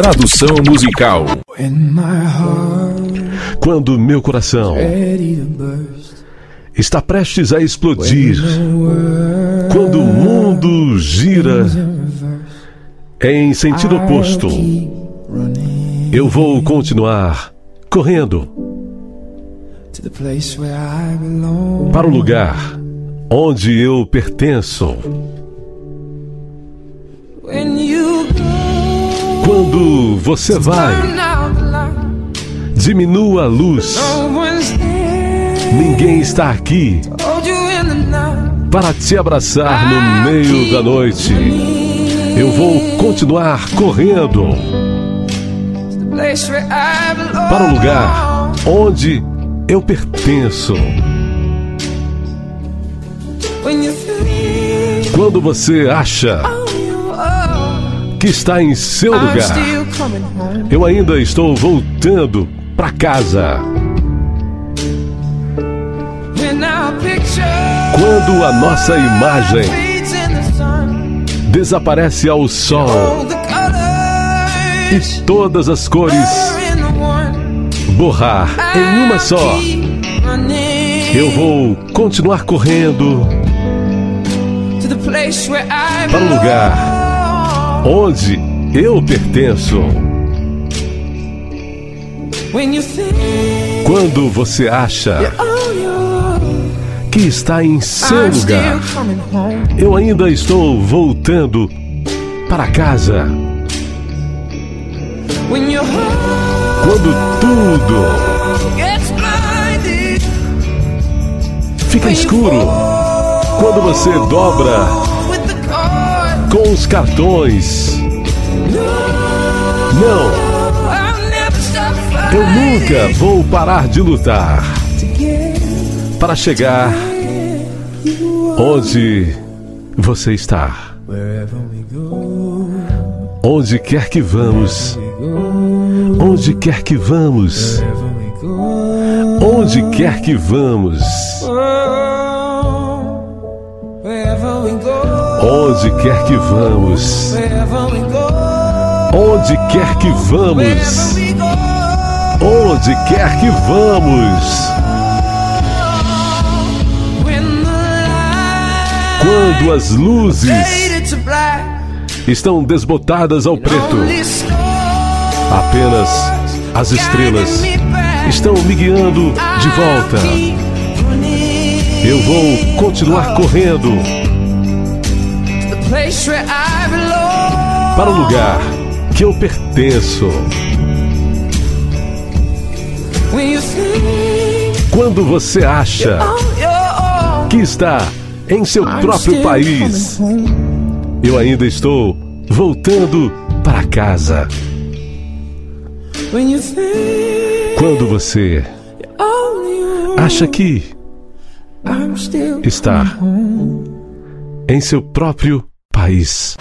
Tradução musical. Quando meu coração está prestes a explodir, quando o mundo gira em sentido oposto, eu vou continuar correndo para o lugar onde eu pertenço. Quando você vai, diminua a luz. Ninguém está aqui para te abraçar no meio da noite. Eu vou continuar correndo para o lugar onde eu pertenço. Quando você acha que está em seu lugar, eu ainda estou voltando para casa. Quando a nossa imagem desaparece ao sol e todas as cores borrar em uma só, eu vou continuar correndo para o lugar onde eu pertenço. Quando você acha que está em seu lugar, eu ainda estou voltando para casa. Quando tudo fica escuro, quando você dobra com os cartões. Não, eu nunca vou parar de lutar para chegar onde você está. Onde quer que vamos, onde quer que vamos, onde quer que vamos, onde quer que vamos, onde quer que vamos, onde quer que vamos. Quando as luzes estão desbotadas ao preto, apenas as estrelas estão me guiando de volta. Eu vou continuar correndo para o lugar que eu pertenço. Quando você acha que está em seu próprio país, eu ainda estou voltando para casa. Quando você acha que está em seu próprio país.